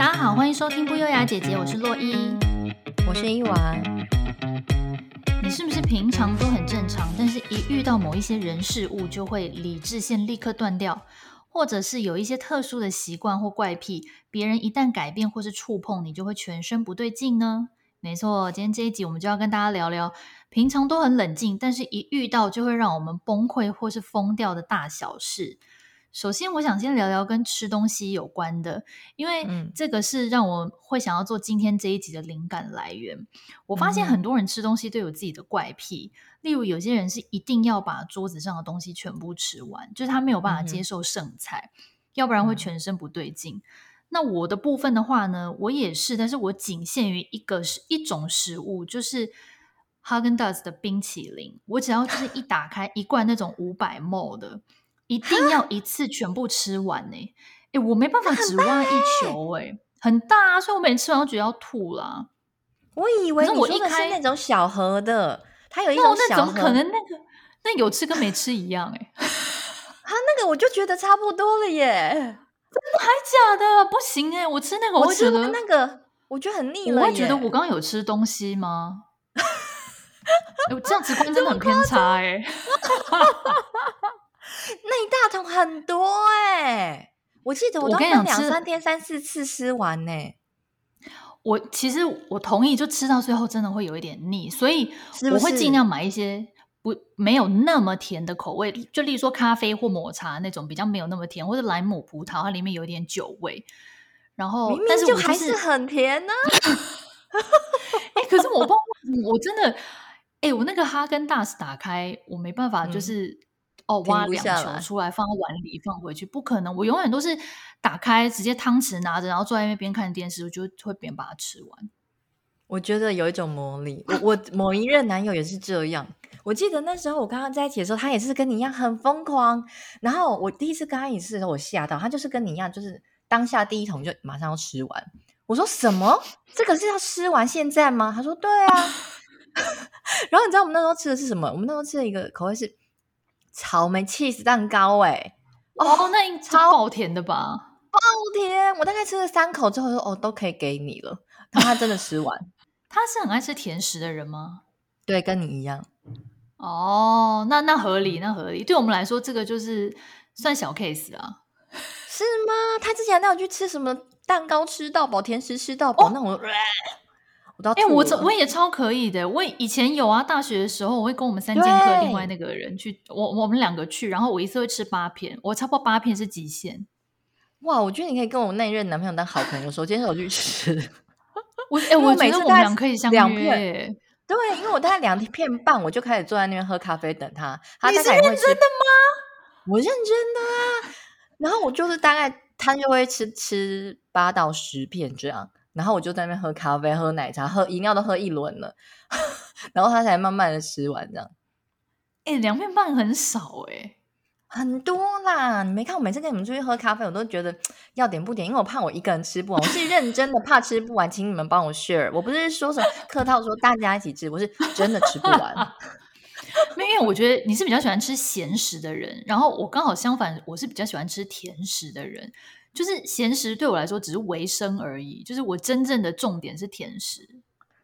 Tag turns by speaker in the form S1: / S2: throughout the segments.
S1: 大家好，欢迎收听不优雅姐姐，我是洛伊，
S2: 我是伊娃。
S1: 你是不是平常都很正常，但是一遇到某一些人事物，就会理智线立刻断掉，或者是有一些特殊的习惯或怪癖，别人一旦改变或是触碰你，就会全身不对劲呢？没错，今天这一集我们就要跟大家聊聊，平常都很冷静，但是一遇到就会让我们崩溃或是疯掉的大小事。首先，我想先聊聊跟吃东西有关的，因为这个是让我会想要做今天这一集的灵感来源。嗯、我发现很多人吃东西都有自己的怪癖，例如有些人是一定要把桌子上的东西全部吃完，就是他没有办法接受剩菜，嗯、要不然会全身不对劲。嗯、那我的部分的话呢，我也是，但是我仅限于一个是一种食物，就是哈根达斯的冰淇淋，我只要就是一打开一罐那种五百 ml 的。一定要一次全部吃完呢、欸？哎、欸，我没办法只挖一球哎、欸，很大啊，所以我每次吃完都觉得要吐啦。
S2: 我以为你说的是那种小盒的，它有一种小盒，
S1: 那可能那个那有吃跟没吃一样哎、欸。
S2: 它那个我就觉得差不多了耶，真
S1: 的还假的？不行哎、欸，我吃那个我会觉得
S2: 那个我觉得很腻了。
S1: 我会觉得我刚刚有吃东西吗？哎、欸，我这样子观真的很偏差哎、欸。
S2: 很多哎、欸，我记得我都分两三天三四次吃完呢、欸。
S1: 我其实我同意，就吃到最后真的会有一点腻，所以我会尽量买一些不没有那么甜的口味，就例如说咖啡或抹茶那种比较没有那么甜，或者莱姆葡萄它里面有一点酒味。然后，
S2: 明明
S1: 但是
S2: 就还是很甜呢、啊。
S1: 哎、欸，可是我不，我真的，哎、欸，我那个哈根达斯打开，我没办法，就是。嗯哦，挖两球出来放到碗里放回去，不可能！我永远都是打开，直接汤匙拿着，然后坐在那边看电视，我就会边把它吃完。
S2: 我觉得有一种魔力。我我某一任男友也是这样。我记得那时候我刚刚在一起的时候，他也是跟你一样很疯狂。然后我第一次跟他一起吃的时候，我吓到他，就是跟你一样，就是当下第一桶就马上要吃完。我说什么？这个是要吃完现在吗？他说对啊。然后你知道我们那时候吃的是什么？我们那时候吃的一个口味是。草莓 cheese 蛋糕，哎，
S1: 哦，那应超爆甜的吧？
S2: 爆甜！我大概吃了三口之后说，哦，都可以给你了。然后他真的吃完。
S1: 他是很爱吃甜食的人吗？
S2: 对，跟你一样。
S1: 哦，那那合理，那合理。对我们来说，这个就是算小 case 啊。
S2: 是吗？他之前带我去吃什么蛋糕吃到饱，甜食吃到饱，哦、那我。
S1: 哎、欸，我这我也超可以的。我以前有啊，大学的时候我会跟我们三剑客另外那个人去，我我们两个去，然后我一次会吃八片，我差不多八片是极限。
S2: 哇，我觉得你可以跟我那一任男朋友当好朋友，说今天我去吃。
S1: 我 哎，我每次我们俩可以相片
S2: 对，因为我大概两片半，我就开始坐在那边喝咖啡等他。他
S1: 你是认真的吗？
S2: 我认真的啊。然后我就是大概他就会吃吃八到十片这样。然后我就在那边喝咖啡、喝奶茶、喝饮料，都喝一轮了，然后他才慢慢的吃完这样。
S1: 哎，两片半很少哎、欸，
S2: 很多啦！你没看我每次跟你们出去喝咖啡，我都觉得要点不点，因为我怕我一个人吃不完。我是认真的，怕吃不完，请你们帮我 share。我不是说什么客套说大家一起吃，我是真的吃不完。
S1: 因为我觉得你是比较喜欢吃咸食的人，然后我刚好相反，我是比较喜欢吃甜食的人。就是咸食对我来说只是维生而已，就是我真正的重点是甜食。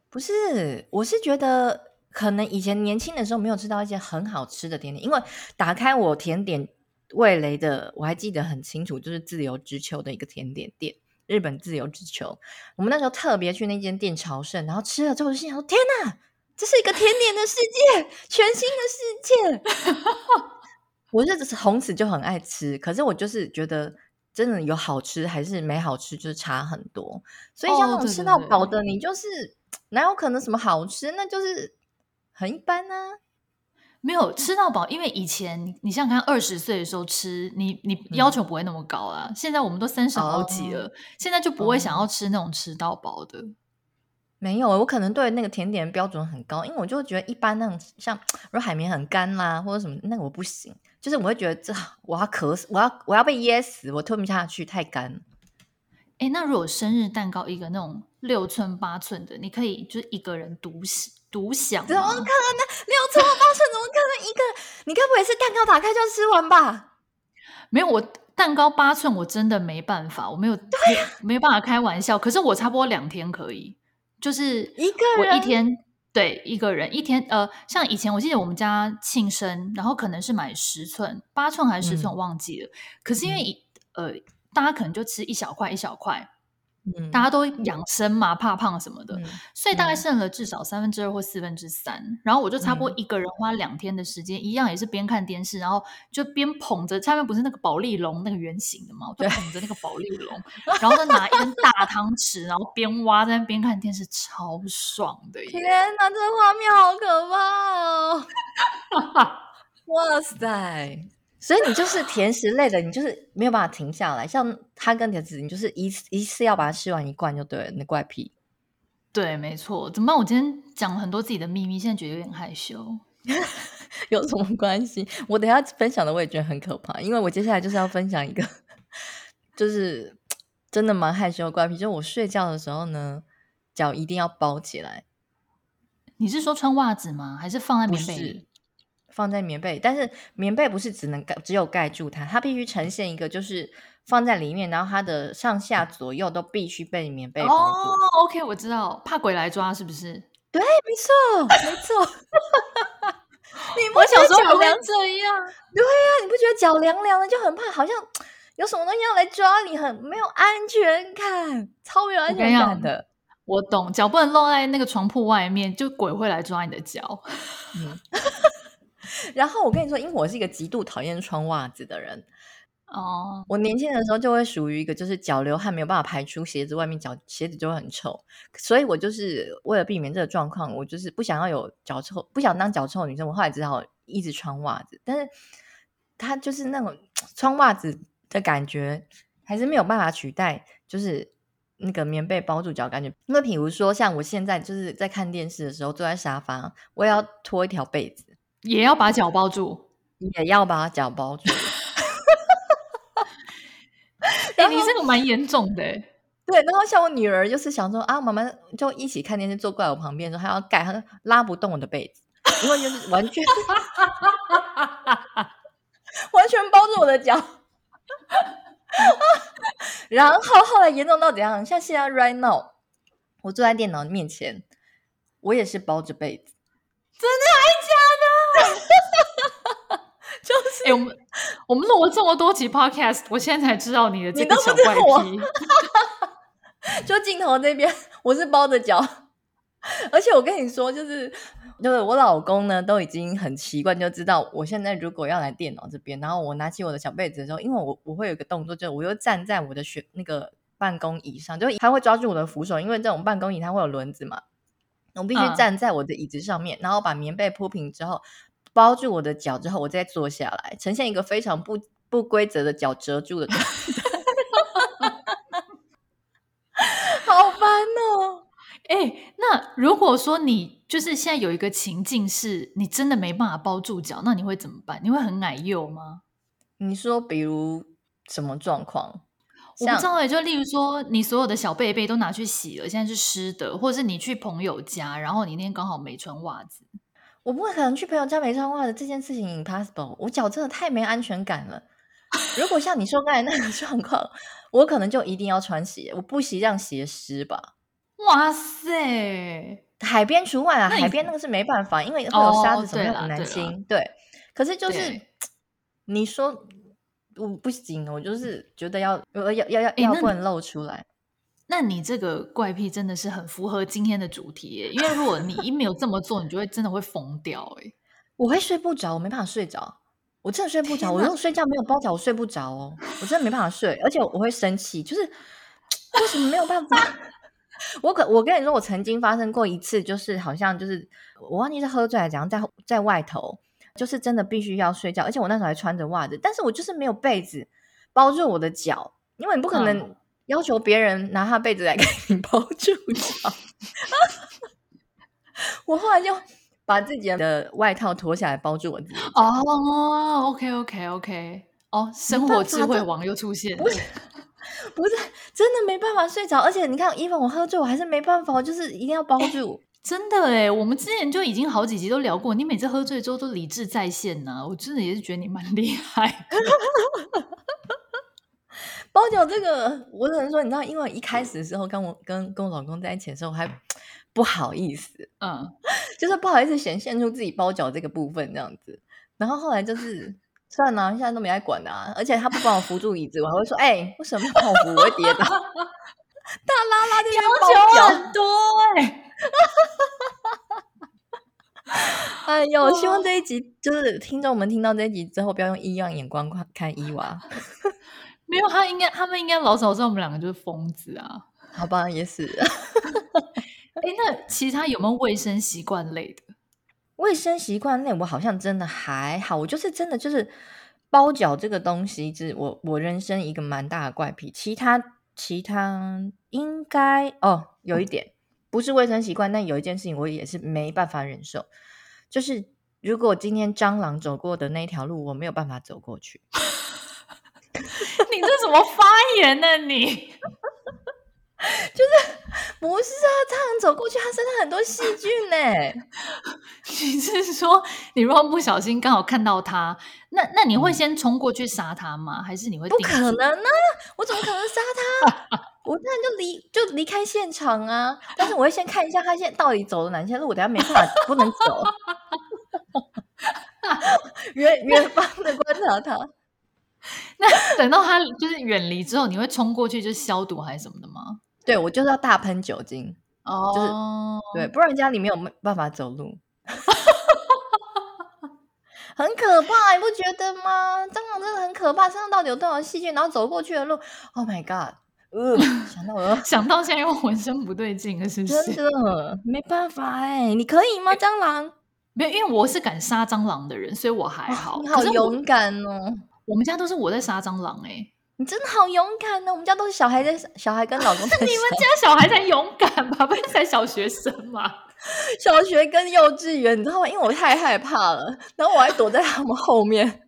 S2: 不是，我是觉得可能以前年轻的时候没有吃到一些很好吃的甜点，因为打开我甜点味蕾的，我还记得很清楚，就是自由之丘的一个甜点店，日本自由之丘。我们那时候特别去那间店朝圣，然后吃了之后就心想说：天哪，这是一个甜点的世界，全新的世界！我是从此就很爱吃，可是我就是觉得。真的有好吃还是没好吃，就是差很多。所以像那种吃到饱的，你就是、哦、哪有可能什么好吃？那就是很一般呢、啊。
S1: 没有吃到饱，因为以前你想想看，二十岁的时候吃，你你要求不会那么高啊。嗯、现在我们都三十好几了，哦、现在就不会想要吃那种吃到饱的。
S2: 没有，我可能对那个甜点标准很高，因为我就觉得一般那种像，如果海绵很干啦，或者什么，那个我不行。就是我会觉得这我要渴死，我要我要被噎死，我吞不下去，太干了。
S1: 哎，那如果生日蛋糕一个那种六寸八寸的，你可以就是一个人独独享？
S2: 怎么可能？六寸八寸怎么可能一个？你该不会是蛋糕打开就吃完吧？
S1: 没有，我蛋糕八寸我真的没办法，我没有、啊、没没办法开玩笑。可是我差不多两天可以，就是
S2: 一个人
S1: 我一天对一个人一天呃，像以前我记得我们家庆生，然后可能是买十寸八寸还是十寸，我忘记了。嗯、可是因为、嗯、呃，大家可能就吃一小块一小块。嗯，大家都养生嘛，怕胖什么的，嗯、所以大概剩了至少三分之二或四分之三。嗯、然后我就差不多一个人花两天的时间，嗯、一样也是边看电视，然后就边捧着下面不是那个保丽龙那个圆形的嘛，我就捧着那个保丽龙，然后再拿一根大汤匙，然后边挖在那边看电视，超爽的。
S2: 天哪，这个画面好可怕哦！哇塞！所以你就是甜食类的，你就是没有办法停下来。像他跟铁子，你就是一次一次要把它吃完一罐就对了。你怪癖，
S1: 对，没错。怎么办？我今天讲了很多自己的秘密，现在觉得有点害羞。
S2: 有什么关系？我等一下分享的我也觉得很可怕，因为我接下来就是要分享一个，就是真的蛮害羞的怪癖，就是我睡觉的时候呢，脚一定要包起来。
S1: 你是说穿袜子吗？还是放在棉被里？
S2: 放在棉被，但是棉被不是只能盖，只有盖住它，它必须呈现一个就是放在里面，然后它的上下左右都必须被棉被包住。哦
S1: ，OK，我知道，怕鬼来抓是不是？
S2: 对，没错，没错。
S1: 你我小时候不这样。对呀、
S2: 啊，你不觉得脚凉凉的就很怕，好像有什么东西要来抓你，很没有安全感，超没有安全感的。
S1: 我懂，脚不能露在那个床铺外面，就鬼会来抓你的脚。嗯。
S2: 然后我跟你说，因为我是一个极度讨厌穿袜子的人哦。我年轻的时候就会属于一个，就是脚流汗没有办法排出鞋子外面，脚鞋子就会很臭。所以我就是为了避免这个状况，我就是不想要有脚臭，不想当脚臭女生。我后来只好一直穿袜子，但是它就是那种穿袜子的感觉，还是没有办法取代，就是那个棉被包住脚感觉。因为比如说像我现在就是在看电视的时候，坐在沙发，我也要拖一条被子。
S1: 也要把脚包住，
S2: 也要把脚包住。
S1: 哎、欸，你这个蛮严重的。
S2: 对，然后像我女儿就是想说啊，妈妈就一起看电视，坐过来我旁边说，她要盖，她拉不动我的被子，因为就是完全完全包住我的脚。然后后来严重到怎样？像现在 right now，我坐在电脑面前，我也是包着被子。
S1: 真的还假的？就是，哎、欸，我们我们录了这么多集 podcast，我现在才知道你的这个小怪癖。
S2: 就镜头那边，我是包着脚，而且我跟你说，就是就是我老公呢，都已经很习惯，就知道我现在如果要来电脑这边，然后我拿起我的小被子的时候，因为我我会有一个动作，就是我又站在我的学那个办公椅上，就他会抓住我的扶手，因为这种办公椅它会有轮子嘛。我必须站在我的椅子上面，嗯、然后把棉被铺平之后，包住我的脚之后，我再坐下来，呈现一个非常不不规则的脚折住的状态。好烦哦！
S1: 哎、欸，那如果说你就是现在有一个情境是你真的没办法包住脚，那你会怎么办？你会很矮幼吗？
S2: 你说，比如什么状况？
S1: 我不知道，就例如说，你所有的小被被都拿去洗了，现在是湿的，或者是你去朋友家，然后你那天刚好没穿袜子。
S2: 我不会可能去朋友家没穿袜子，这件事情 impossible。我脚真的太没安全感了。如果像你说刚才那个状况，我可能就一定要穿鞋，我不惜让鞋湿吧。
S1: 哇塞，
S2: 海边除外啊，海边那个是没办法，因为会有沙子什么的很难清。对，可是就是你说。我不行，我就是觉得要要要要要不能露出来。
S1: 那你这个怪癖真的是很符合今天的主题耶，因为如果你一没有这么做，你就会真的会疯掉哎。
S2: 我会睡不着，我没办法睡着，我真的睡不着。我如果睡觉没有包脚，我睡不着哦，我真的没办法睡，而且我会生气，就是 为什么没有办法？我可我跟你说，我曾经发生过一次，就是好像就是我忘记是喝醉还是怎样，在在外头。就是真的必须要睡觉，而且我那时候还穿着袜子，但是我就是没有被子包住我的脚，因为你不可能要求别人拿他被子来 给你包住脚。我后来就把自己的外套脱下来包住我自己。
S1: 哦，OK OK OK，哦，生活智慧王又出现了，
S2: 不是，真的没办法睡着，而且你看，even 我喝醉，我还是没办法，就是一定要包住。
S1: 真的哎，我们之前就已经好几集都聊过，你每次喝醉之后都理智在线呢、啊，我真的也是觉得你蛮厉害的。
S2: 包脚这个，我只能说，你知道，因为一开始的时候，跟我跟跟我老公在一起的时候，我还不好意思，嗯，就是不好意思显现出自己包脚这个部分这样子。然后后来就是算了，现在都没爱管啊。而且他不帮我扶住椅子，我还会说：“哎、欸，为什么不帮我扶？我会跌倒。”大拉拉的包脚很多哎、欸。哎呦，希望这一集就是听众们听到这一集之后，不要用异样眼光看看伊娃。
S1: 没有，他应该他们应该老早知道我们两个就是疯子啊。
S2: 好吧，也是。
S1: 哎，那其他有没有卫生习惯类的？
S2: 卫生习惯类，我好像真的还好。我就是真的就是包脚这个东西，是我我人生一个蛮大的怪癖。其他其他应该哦，有一点不是卫生习惯，但有一件事情我也是没办法忍受，就是如果今天蟑螂走过的那条路，我没有办法走过去。
S1: 你这怎么发言呢？你
S2: 就是不是啊？他能走过去，他身上很多细菌呢。
S1: 你是说，你如果不小心刚好看到他，那那你会先冲过去杀他吗？还是你会？
S2: 不可能啊！我怎么可能杀他？我当然就离就离开现场啊！但是我会先看一下他现在到底走了哪些路，我等下没办法不能走。远远方的观察他。
S1: 那等到他就是远离之后，你会冲过去就消毒还是什么的吗？
S2: 对，我就是要大喷酒精哦，就是对，不然家里没有办法走路，很可怕，你不觉得吗？蟑螂真的很可怕，身上到底有多少细菌？然后走过去的路，Oh my god！呃，想到我
S1: 想到现在又浑身不对劲了，是不是？
S2: 真的没办法哎，你可以吗？蟑螂
S1: 没有，因为我是敢杀蟑螂的人，所以我还好。
S2: 你好勇敢哦！
S1: 我们家都是我在杀蟑螂，哎，
S2: 你真的好勇敢呢！我们家都是小孩在，小孩跟老公在。
S1: 你们家小孩才勇敢吧？不是才小学生吗？
S2: 小学跟幼稚园，你知道吗？因为我太害怕了，然后我还躲在他们后面。你
S1: 是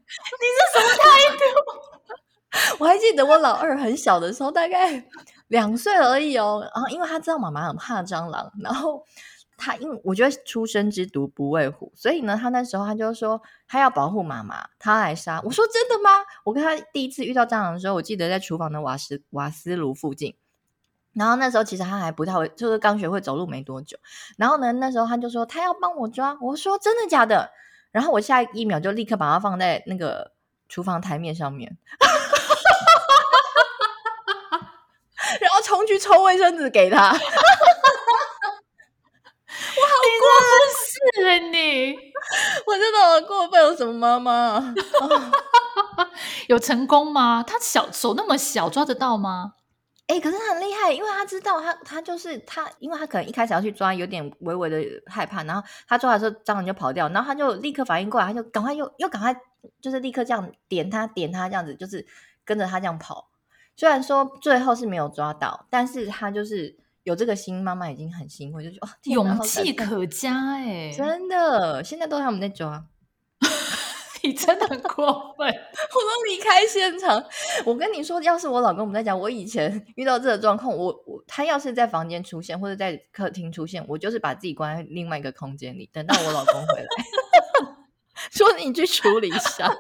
S1: 什么态度？
S2: 我还记得我老二很小的时候，大概两岁而已哦。然后因为他知道妈妈很怕蟑螂，然后。他因为我觉得初生之犊不畏虎，所以呢，他那时候他就说他要保护妈妈，他来杀。我说真的吗？我跟他第一次遇到蟑螂的时候，我记得在厨房的瓦斯瓦斯炉附近。然后那时候其实他还不太会，就是刚学会走路没多久。然后呢，那时候他就说他要帮我抓。我说真的假的？然后我下一秒就立刻把它放在那个厨房台面上面，然后冲去抽卫生纸给他。过分
S1: 是你，
S2: 我真的好过分。有什么妈妈？
S1: 有成功吗？他小手那么小，抓得到吗？
S2: 哎、欸，可是很厉害，因为他知道他他就是他，因为他可能一开始要去抓，有点微微的害怕，然后他抓的时候蟑螂就跑掉，然后他就立刻反应过来，他就赶快又又赶快，就是立刻这样点他点他这样子，就是跟着他这样跑。虽然说最后是没有抓到，但是他就是。有这个心，妈妈已经很欣慰，就觉得哦，
S1: 勇气可嘉哎，
S2: 真的，现在都是他们在抓，
S1: 你真的很过分，我
S2: 都离开现场。我跟你说，要是我老公我们在讲，我以前遇到这个状况，我我他要是在房间出现或者在客厅出现，我就是把自己关在另外一个空间里，等到我老公回来，说你去处理一下。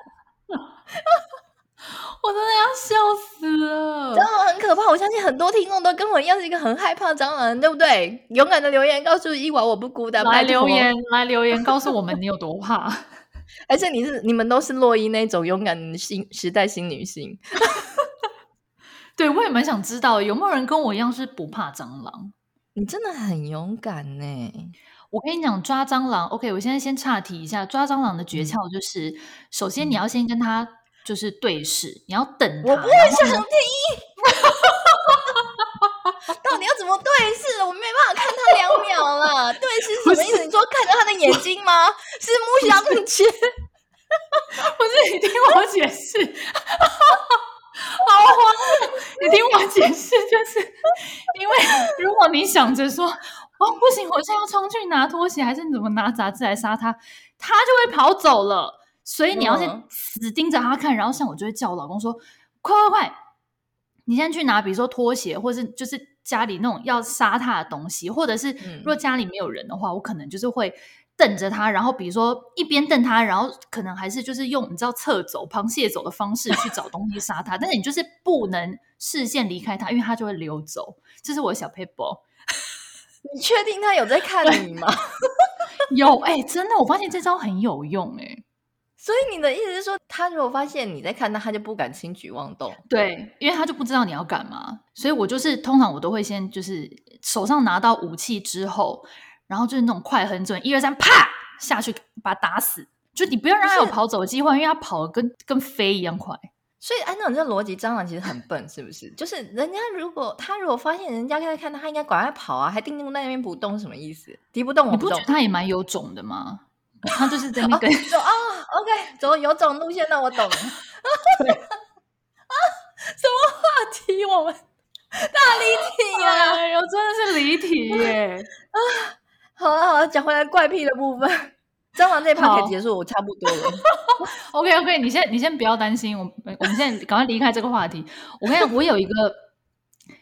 S1: 我真的要笑死了，
S2: 蟑螂很可怕。我相信很多听众都跟我一样是一个很害怕蟑螂，对不对？勇敢的留言告诉伊娃，我不孤单。
S1: 来留言，来留言告诉我们你有多怕。
S2: 而且你是你们都是洛伊那种勇敢新时代新女性。
S1: 对，我也蛮想知道有没有人跟我一样是不怕蟑螂。
S2: 你真的很勇敢呢。
S1: 我跟你讲，抓蟑螂，OK，我现在先岔题一下，抓蟑螂的诀窍就是，嗯、首先你要先跟他。就是对视，你要等他。
S2: 我不会想听。到底要怎么对视？我没办法看他两秒了。对视什么意思？你说看着他的眼睛吗？是木相切？
S1: 不是，你听我解释。好慌！你听我解释，就是因为如果你想着说哦不行，我现在要冲去拿拖鞋，还是你怎么拿杂志来杀他，他就会跑走了。所以你要先死盯着他看，然后像我就会叫我老公说：“快快快，你先去拿，比如说拖鞋，或是就是家里那种要杀他的东西，或者是如果家里没有人的话，我可能就是会瞪着他，然后比如说一边瞪他，然后可能还是就是用你知道侧走、螃蟹走的方式去找东西杀他，但是你就是不能视线离开他，因为他就会溜走。这是我的小撇步。
S2: 你确定他有在看你吗？
S1: 有哎、欸，真的，我发现这招很有用哎、欸。
S2: 所以你的意思是说，他如果发现你在看他，他就不敢轻举妄动。
S1: 对，因为他就不知道你要干嘛。所以我就是通常我都会先就是手上拿到武器之后。然后就是那种快狠准，一二三，啪下去把他打死。就你不要让他有跑走的机会，因为他跑得跟跟飞一样快。
S2: 所以按照你这逻辑，蟑螂其实很笨，是不是？就是人家如果他如果发现人家在看他，他应该赶快跑啊，还定定在那边不动，什么意思？敌不动我不动，
S1: 你不觉得他也蛮有种的吗？他就是在那边
S2: 走啊，OK，走有种路线，那我懂了。对啊，什么话题？我们大离题呀！
S1: 哎呦，真的是离题耶
S2: 啊！好了好了，讲回来怪癖的部分，蟑螂这一趴可以结束，我差不多了。
S1: OK OK，你先你先不要担心，我我们现在赶快离开这个话题。我跟你讲，我有一个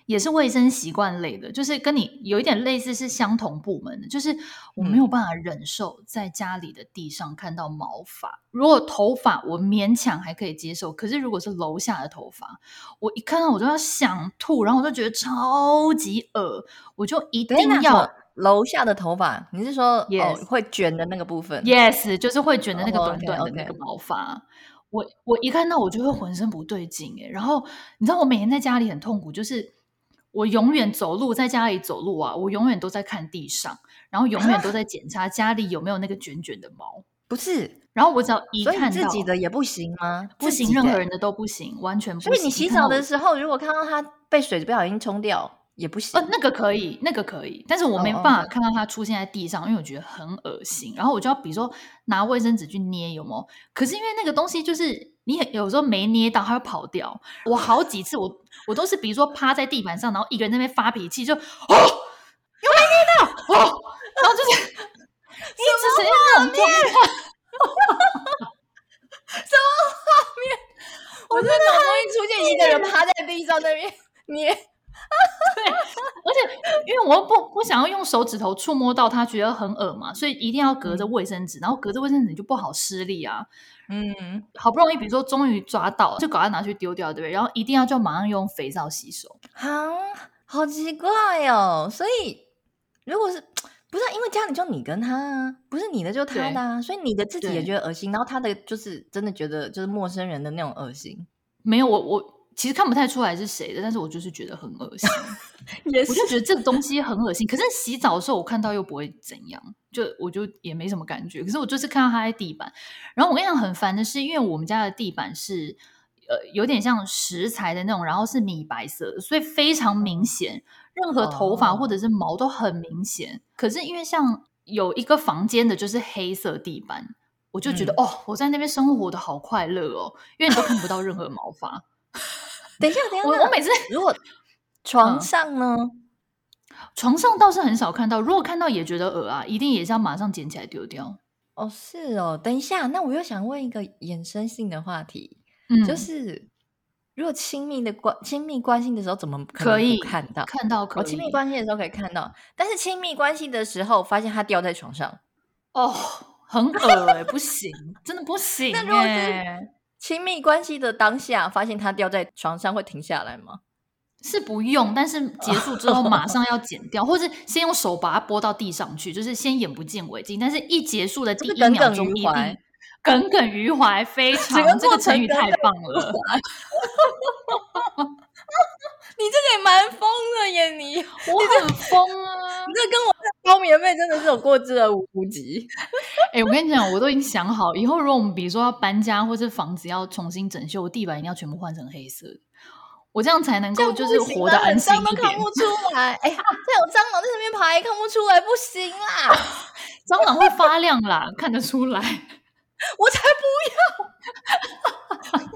S1: 也是卫生习惯类的，就是跟你有一点类似，是相同部门的，就是我没有办法忍受在家里的地上看到毛发。如果头发我勉强还可以接受，可是如果是楼下的头发，我一看到我就要想吐，然后我就觉得超级恶，我就一定要。
S2: 楼下的头发，你是说 Yes. 哦会卷的那个部分
S1: ？Yes，就是会卷的那个短短的那个毛发。Oh, okay, okay. 我我一看到我就会浑身不对劲诶。然后你知道我每天在家里很痛苦，就是我永远走路在家里走路啊，我永远都在看地上，然后永远都在检查家里有没有那个卷卷的毛。
S2: 不是，
S1: 然后我只要一看到
S2: 自己的也不行吗？
S1: 不行，任何人的都不行，完全不行。
S2: 所以你洗澡的时候，如果看到它被水不小心冲掉。也不行
S1: 哦，那个可以，那个可以，但是我没办法看到它出现在地上，oh. 因为我觉得很恶心。然后我就要比如说拿卫生纸去捏，有没有？可是因为那个东西就是你有时候没捏到，它会跑掉。我好几次我我都是比如说趴在地板上，然后一个人在那边发脾气，就哦，有没捏到哦，然后就是一直是那种状况，
S2: 什么画面？我真的好容易出现一个人趴在地上那边 捏。
S1: 对，而且因为我不不想要用手指头触摸到它，觉得很恶嘛，所以一定要隔着卫生纸，嗯、然后隔着卫生纸就不好施力啊。嗯，好不容易，比如说终于抓到，就赶快拿去丢掉，对不对？然后一定要就马上用肥皂洗手。
S2: 好，好奇怪哦。所以如果是不是因为家里就你跟他，不是你的就他的，啊，所以你的自己也觉得恶心，然后他的就是真的觉得就是陌生人的那种恶心。
S1: 没有，我我。其实看不太出来是谁的，但是我就是觉得很恶心，是我就觉得这个东西很恶心。可是洗澡的时候我看到又不会怎样，就我就也没什么感觉。可是我就是看到它在地板，然后我跟你讲很烦的是，因为我们家的地板是呃有点像石材的那种，然后是米白色，所以非常明显，任何头发或者是毛都很明显。哦、可是因为像有一个房间的就是黑色地板，我就觉得、嗯、哦，我在那边生活的好快乐哦，因为你都看不到任何毛发。
S2: 等一下，等一下，
S1: 我我每次
S2: 如果 床上呢？
S1: 嗯，床上倒是很少看到，如果看到也觉得恶啊，一定也是要马上捡起来丢掉。
S2: 哦，是哦。等一下，那我又想问一个衍生性的话题，嗯，就是如果亲密的关亲密关系的时候，怎么可以看到
S1: 看到？可以，
S2: 亲密关系的时候可以看到，但是亲密关系的时候发现它掉在床上，
S1: 哦，很恶哎，不行，真的不行 哎。
S2: 亲密关系的当下，发现它掉在床上会停下来吗？
S1: 是不用，但是结束之后马上要剪掉，或是先用手把它拨到地上去，就是先眼不见为净。但是一结束的第一秒钟，一定耿耿于怀，非 常这个成语太棒了。
S2: 你这个也蛮疯的耶，你
S1: 我很疯啊！
S2: 你这跟我包棉被真的是有过之而无不及。
S1: 哎、欸，我跟你讲，我都已经想好，以后如果我们比如说要搬家，或是房子要重新整修，地板一定要全部换成黑色，我这样才能够就是活得安心一点。
S2: 都看不出来，哎呀，这有蟑螂在上面爬，也看不出来，不行啦！
S1: 蟑螂会发亮啦，看得出来。
S2: 我才不要！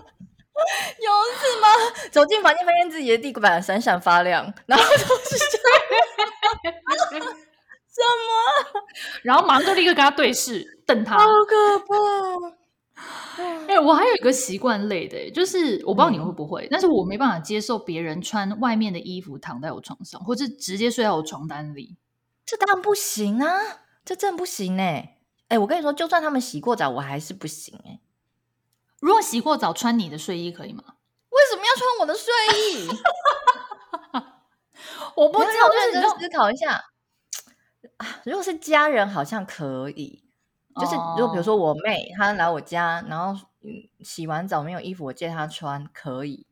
S2: 有事吗？走进房间，发现自己的地板闪闪发亮，然后就 是这样什么？
S1: 然后马上就立刻跟他对视，瞪他，
S2: 好可怕！
S1: 哎、欸，我还有一个习惯类的，就是我不知道你会不会，嗯、但是我没办法接受别人穿外面的衣服躺在我床上，或者直接睡在我床单里，
S2: 这当然不行啊，这真的不行哎！哎，我跟你说，就算他们洗过澡，我还是不行。
S1: 如果洗过澡穿你的睡衣可以吗？
S2: 为什么要穿我的睡衣？
S1: 我不知道，
S2: 认真思考一下。如果是家人，好像可以。就是如果比如说我妹她来我家，然后洗完澡没有衣服，我借她穿，可以。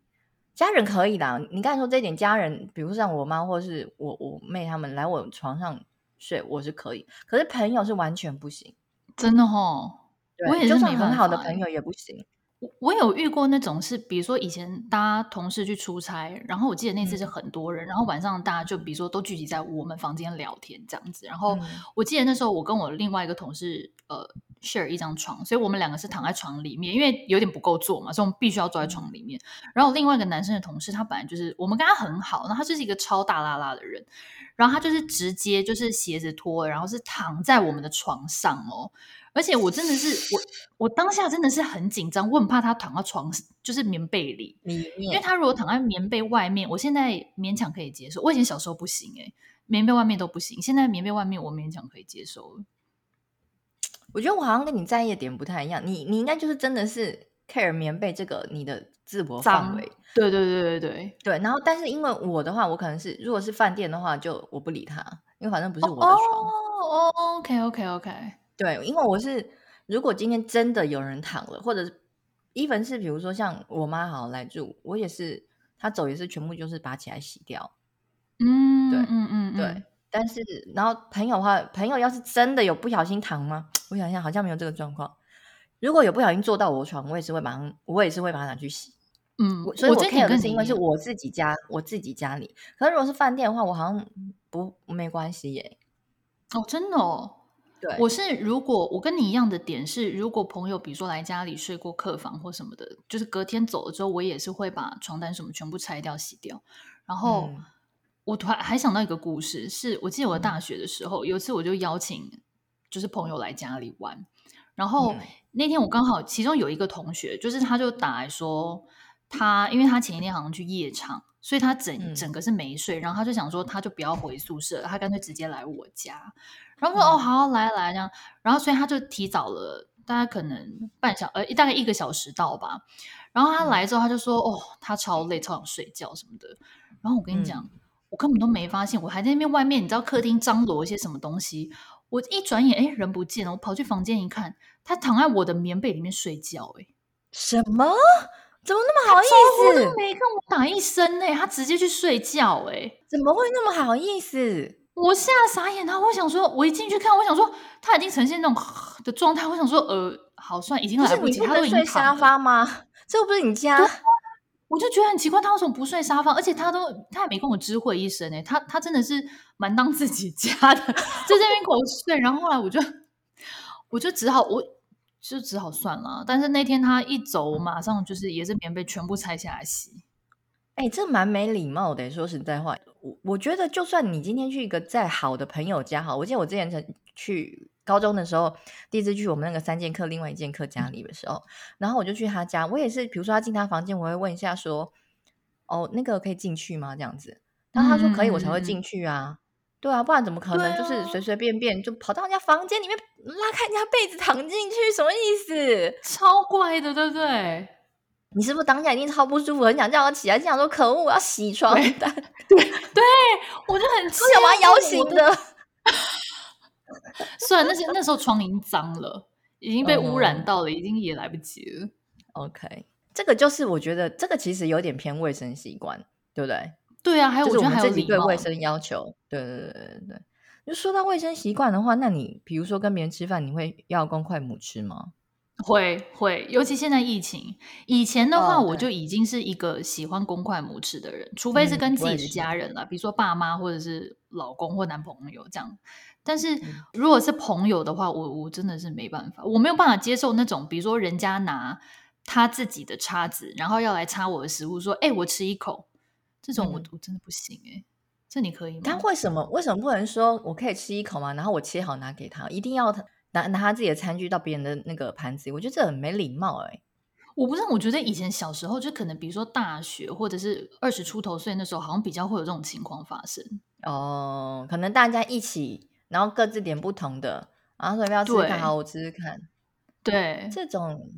S2: 家人可以的。你刚才说这一点，家人，比如像我妈或是我我妹他们来我床上睡，我是可以。可是朋友是完全不行。
S1: 真的哦，
S2: 对，
S1: 我也是
S2: 就算很好的朋友也不行。
S1: 我我有遇过那种是，比如说以前大家同事去出差，然后我记得那次是很多人，嗯、然后晚上大家就比如说都聚集在我们房间聊天这样子。然后我记得那时候我跟我另外一个同事呃 share 一张床，所以我们两个是躺在床里面，因为有点不够坐嘛，所以我们必须要坐在床里面。然后另外一个男生的同事，他本来就是我们跟他很好，然后他就是一个超大拉拉的人，然后他就是直接就是鞋子脱了，然后是躺在我们的床上哦。而且我真的是我，我当下真的是很紧张，我很怕他躺到床，就是棉被里，因为他如果躺在棉被外面，我现在勉强可以接受。我以前小时候不行哎、欸，棉被外面都不行，现在棉被外面我勉强可以接受了。
S2: 我觉得我好像跟你在意的点不太一样，你你应该就是真的是 care 棉被这个你的自我范围，
S1: 对对对对对
S2: 对。然后，但是因为我的话，我可能是如果是饭店的话，就我不理他，因为反正不是我的床。
S1: 哦、oh,，OK OK OK。
S2: 对，因为我是，如果今天真的有人躺了，或者是，even 是比如说像我妈好来住，我也是，她走也是全部就是拔起来洗掉。
S1: 嗯，
S2: 对，
S1: 嗯嗯
S2: 对。但是，然后朋友的话，朋友要是真的有不小心躺吗？我想一下，好像没有这个状况。如果有不小心坐到我床，我也是会把它，我也是会把它拿去洗。
S1: 嗯，
S2: 所以我 care 的是因为是我自己家，我自己家里。可是如果是饭店的话，我好像不没关系耶。
S1: 哦，真的哦。
S2: 对，
S1: 我是如果我跟你一样的点是，如果朋友比如说来家里睡过客房或什么的，就是隔天走了之后，我也是会把床单什么全部拆掉洗掉。然后、嗯、我突然还想到一个故事，是我记得我大学的时候，嗯、有一次我就邀请就是朋友来家里玩，然后、嗯、那天我刚好其中有一个同学，就是他就打来说他因为他前一天好像去夜场，所以他整、嗯、整个是没睡，然后他就想说他就不要回宿舍，他干脆直接来我家。然后说、嗯、哦好来来这样，然后所以他就提早了，大概可能半小呃大概一个小时到吧。然后他来之后他就说、嗯、哦他超累超想睡觉什么的。然后我跟你讲、嗯，我根本都没发现，我还在那边外面，你知道客厅张罗一些什么东西。我一转眼哎人不见了，我跑去房间一看，他躺在我的棉被里面睡觉哎。
S2: 什么？怎么那么好意思？
S1: 都没跟我打一声哎，他直接去睡觉哎。
S2: 怎么会那么好意思？
S1: 我吓傻眼了，我想说，我一进去看，我想说他已经呈现那种的状态，我想说，呃，好算已经来不及，他都已经睡
S2: 沙发吗？这又不是你家，
S1: 我就觉得很奇怪，他为什么不睡沙发？而且他都他也没跟我知会一声诶，他他真的是蛮当自己家的，在这边给我睡。然后后来我就我就只好我就只好算了。但是那天他一走，我马上就是也是棉被全部拆下来洗。
S2: 哎、欸，这蛮没礼貌的。说实在话，我我觉得，就算你今天去一个再好的朋友家，好，我记得我之前曾去高中的时候，第一次去我们那个三剑客另外一剑客家里的时候，然后我就去他家，我也是，比如说他进他房间，我会问一下说，哦，那个可以进去吗？这样子，然后他说可以，我才会进去啊。嗯、对啊，不然怎么可能就是随随便便就跑到人家房间里面拉开人家被子躺进去，什么意思？
S1: 超怪的，对不对？
S2: 你是不是当下一定超不舒服，很想叫我起来，就想说可恶，我要洗床单。
S1: 对对，我就很气，
S2: 想把他摇醒的。
S1: 虽然那些那时候床已经脏了，已经被污染到了，嗯、已经也来不及了。
S2: OK，这个就是我觉得这个其实有点偏卫生习惯，对不对？
S1: 对啊，还有我觉得还有
S2: 自己对卫生要求。对对对对对。就说到卫生习惯的话，那你比如说跟别人吃饭，你会要公筷母吃吗？
S1: 会会，尤其现在疫情。以前的话，我就已经是一个喜欢公筷母匙的人，哦，除非是跟自己的家人了，嗯，比如说爸妈或者是老公或男朋友这样。但是如果是朋友的话，我我真的是没办法，我没有办法接受那种，比如说人家拿他自己的叉子，然后要来插我的食物，说：“哎，我吃一口。”这种我，嗯，我真的不行哎。这你可以吗？
S2: 他为什么为什么不能说我可以吃一口吗？然后我切好拿给他，一定要他。拿拿他自己的餐具到别人的那个盘子里，我觉得这很没礼貌哎、欸。
S1: 我不知道，我觉得以前小时候就可能，比如说大学或者是二十出头岁那时候，好像比较会有这种情况发生。
S2: 哦，可能大家一起，然后各自点不同的，然后说要不要吃吃看，好，我吃吃看。
S1: 对，
S2: 这种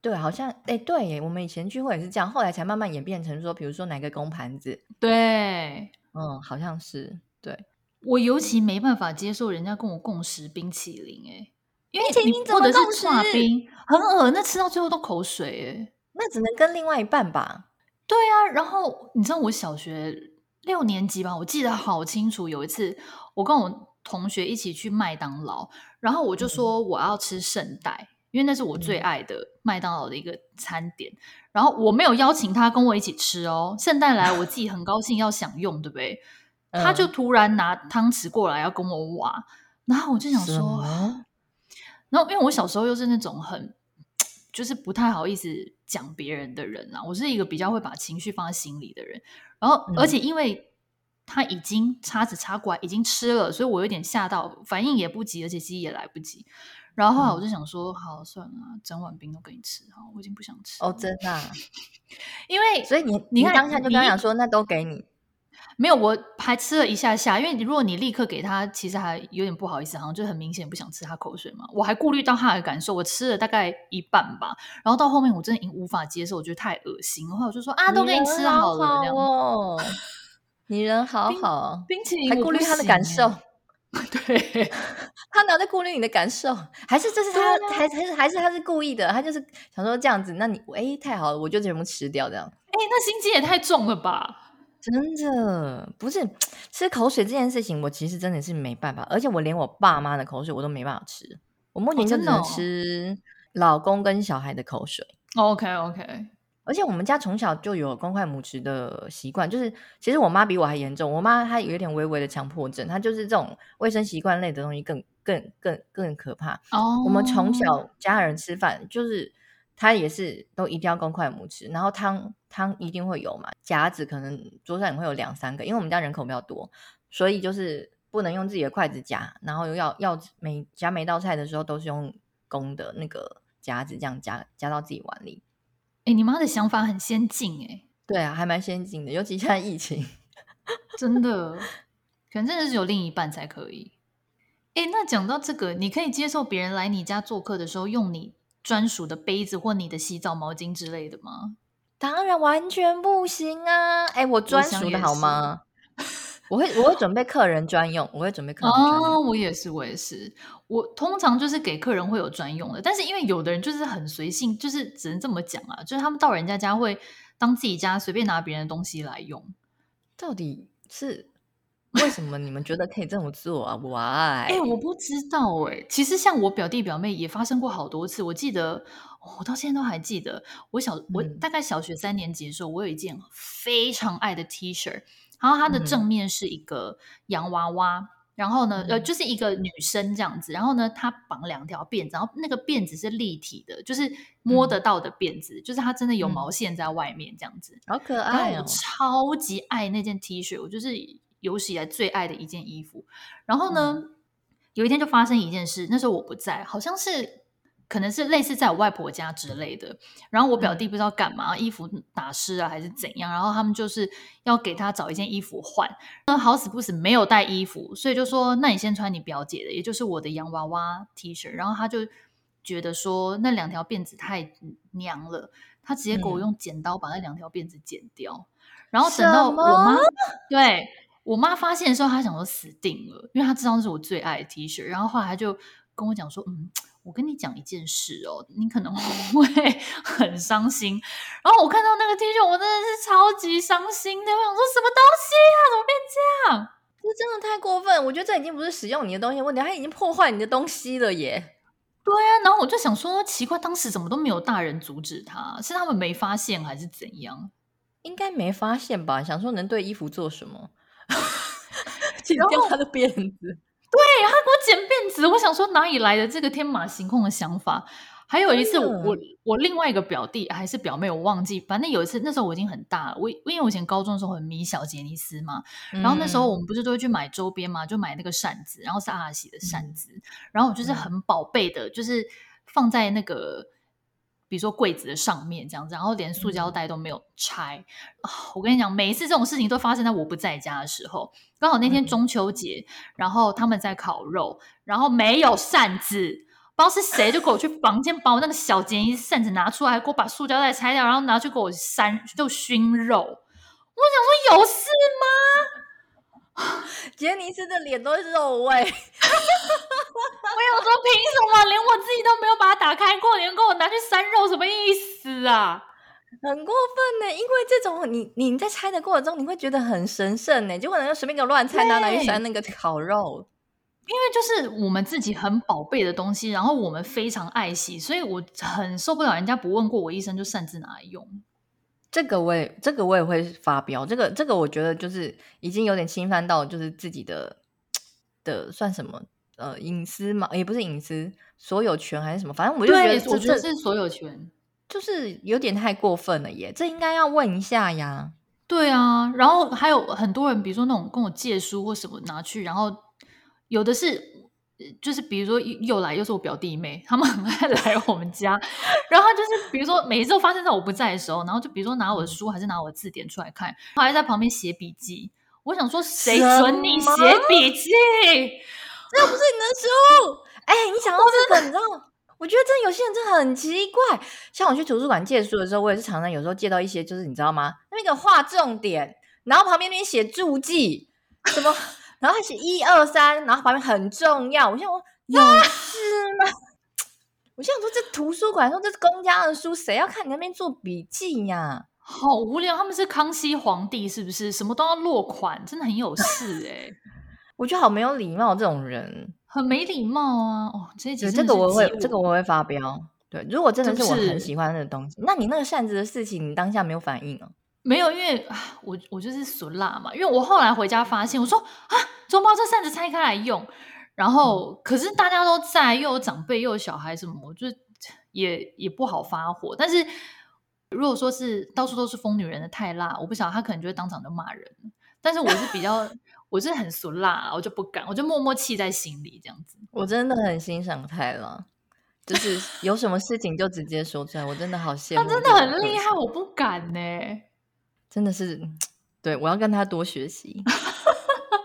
S2: 对，好像哎，对耶，我们以前聚会也是这样，后来才慢慢演变成说，比如说哪个公盘子，
S1: 对，
S2: 嗯，好像是对。
S1: 我尤其没办法接受人家跟我共食冰淇淋，哎，因为
S2: 你或者是
S1: 剉冰很恶，那吃到最后都口水，哎，
S2: 那只能跟另外一半吧。
S1: 对啊，然后你知道我小学六年级吧，我记得好清楚，有一次我跟我同学一起去麦当劳，然后我就说我要吃圣代，嗯、因为那是我最爱的麦当劳的一个餐点。嗯、然后我没有邀请他跟我一起吃哦，圣代来我自己很高兴要享用，对不对？他就突然拿汤匙过来要跟我挖，然后我就想说，
S2: 么
S1: 然后因为我小时候又是那种很就是不太好意思讲别人的人啊，我是一个比较会把情绪放在心里的人，然后而且因为他已经叉子插过来已经吃了，所以我有点吓到，反应也不及，而且其实也来不及。然后后来我就想说，嗯、好算了，整碗冰都给你吃，好，我已经不想吃
S2: 哦，真的、啊，
S1: 因为
S2: 所以你你，你当下就跟他讲说，那都给你。
S1: 没有，我还吃了一下下，因为如果你立刻给他，其实还有点不好意思，好像就很明显不想吃他口水嘛。我还顾虑到他的感受，我吃了大概一半吧，然后到后面我真的已经无法接受，我觉得太恶心，然后我就说啊，都给你吃好了，这样哦。
S2: 你人好好，
S1: 冰淇淋
S2: 还顾虑他的感受，
S1: 对，
S2: 他哪在顾虑你的感受？还是这是他，还还是还是他是故意的？他就是想说这样子，那你哎太好了，我就全部吃掉这样。哎，
S1: 那心机也太重了吧？
S2: 真的不是吃口水这件事情，我其实真的是没办法，而且我连我爸妈的口水我都没办法吃，我目前就只能吃老公跟小孩的口水。
S1: 哦、OK OK，
S2: 而且我们家从小就有公筷母匙的习惯，就是其实我妈比我还严重，我妈她有一点微微的强迫症，她就是这种卫生习惯类的东西更更更更可怕。哦，我们从小家人吃饭就是。他也是都一定要公筷母匙，然后汤汤一定会有嘛，夹子可能桌上也会有两三个，因为我们家人口比较多，所以就是不能用自己的筷子夹，然后要要每夹每道菜的时候都是用公的那个夹子这样夹夹到自己碗里。
S1: 哎，你妈的想法很先进哎。
S2: 对啊，还蛮先进的，尤其现在疫情，
S1: 真的，可能真的是有另一半才可以。哎，那讲到这个，你可以接受别人来你家做客的时候用你专属的杯子或你的洗澡毛巾之类的吗？
S2: 当然完全不行啊！哎，我专属的好吗？我，我会我会准备客人专用，我会准备客人专用。
S1: 哦，我也是，我也是。我通常就是给客人会有专用的，但是因为有的人就是很随性，就是只能这么讲啊，就是他们到人家家会当自己家，随便拿别人的东西来用。
S2: 到底是？为什么你们觉得可以这么做啊？Why？哎、
S1: 欸，我不知道哎、欸。其实像我表弟表妹也发生过好多次。我记得，我到现在都还记得。我小我大概小学三年级的时候，我有一件非常爱的 T 恤，然后它的正面是一个洋娃娃，嗯、然后呢，呃，就是一个女生这样子。然后呢，它绑两条辫子，然后那个辫子是立体的，就是摸得到的辫子，嗯、就是它真的有毛线在外面这样子，
S2: 好可爱哦！
S1: 我超级爱那件 T 恤，我就是。有史以来最爱的一件衣服，然后呢，嗯、有一天就发生一件事，那时候我不在，好像是可能是类似在我外婆家之类的，然后我表弟不知道干嘛，嗯、衣服打湿啊还是怎样，然后他们就是要给他找一件衣服换，那好死不死没有带衣服，所以就说那你先穿你表姐的，也就是我的洋娃娃 T 恤，然后他就觉得说那两条辫子太娘了，他直接给我用剪刀把那两条辫子剪掉，嗯、然后等到我妈对。我妈发现的时候，她想说死定了，因为她知道那是我最爱的 T 恤。然后后来她就跟我讲说：“嗯，我跟你讲一件事哦，你可能 会很伤心。”然后我看到那个 T 恤，我真的是超级伤心的。我想说什么东西啊？怎么变这样？
S2: 这真的太过分！我觉得这已经不是使用你的东西的问题，它已经破坏你的东西了耶。
S1: 对啊，然后我就想说，奇怪，当时怎么都没有大人阻止他？是他们没发现还是怎样？
S2: 应该没发现吧？想说能对衣服做什么？剪掉他的辫子，
S1: 对，他给我剪辫子，我想说哪里来的这个天马行空的想法？还有一次我，我我另外一个表弟还是表妹，我忘记，反正有一次那时候我已经很大了，我因为我以前高中的时候很迷小杰尼斯嘛，嗯、然后那时候我们不是都会去买周边嘛，就买那个扇子，然后是阿喜的扇子，嗯、然后我就是很宝贝的，就是放在那个。比如说柜子的上面这样子，然后连塑胶袋都没有拆。嗯。我跟你讲，每一次这种事情都发生在我不在家的时候。刚好那天中秋节，嗯，然后他们在烤肉，然后没有扇子，不知道是谁就给我去房间把我那个小简易扇子拿出来，还给我把塑胶袋拆掉，然后拿去给我扇就熏肉。我想说有事吗？
S2: 杰尼斯的脸都是肉味，我有
S1: 说凭什么？连我自己都没有把它打开过，你给我拿去扇肉，什么意思啊？
S2: 很过分呢，因为这种你你在拆的过程中，你会觉得很神圣呢，结果人家随便给我乱拆，拿来扇那个烤肉。
S1: 因为就是我们自己很宝贝的东西，然后我们非常爱惜，所以我很受不了人家不问过我一声就擅自拿来用。
S2: 这个我也，这个我也会发飙。这个，这个我觉得就是已经有点侵犯到就是自己的的算什么呃隐私嘛，也不是隐私，所有权还是什么，反正我就觉得这，
S1: 我觉得是所有权，
S2: 就是有点太过分了耶。这应该要问一下呀。
S1: 对啊，然后还有很多人，比如说那种跟我借书或什么拿去，然后有的是。就是比如说又来又是我表弟妹，他们 很爱来我们家，然后就是比如说每一次都发生在我不在的时候，然后就比如说拿我的书还是拿我的字典出来看，还在旁边写笔记。我想说，谁准你写笔记？
S2: 这又不是你的书。哎、欸，你想到这个，你知道？我觉得真的有些人真的很奇怪。像我去图书馆借书的时候，我也是常常有时候借到一些，就是你知道吗？那个画重点，然后旁边那边写注记，什么？然后他写一二三，然后旁边很重要。我想说有事吗？我想说这图书馆说这是公家的书，谁要看你那边做笔记呀？
S1: 好无聊。他们是康熙皇帝是不是？什么都要落款，真的很有事哎、欸。
S2: 我觉得好没有礼貌，这种人
S1: 很没礼貌啊。哦，这这
S2: 这个我会，这个我会发飙。对，如果真的是我很喜欢的东西，那你那个扇子的事情，你当下没有反应哦？
S1: 没有，因为我我就是俗辣嘛。因为我后来回家发现，我说啊。怎么把这扇子拆开来用？然后可是大家都在，又有长辈，又有小孩，什么，我就也也不好发火。但是如果说是到处都是疯女人的太辣，我不晓得他可能就会当场就骂人。但是我是比较，我是很俗辣，我就不敢，我就默默气在心里这样子。
S2: 我真的很欣赏太辣，就是有什么事情就直接说出来，我真的好羡慕。
S1: 他真的很厉害，我不敢呢，
S2: 真的是，对，我要跟他多学习。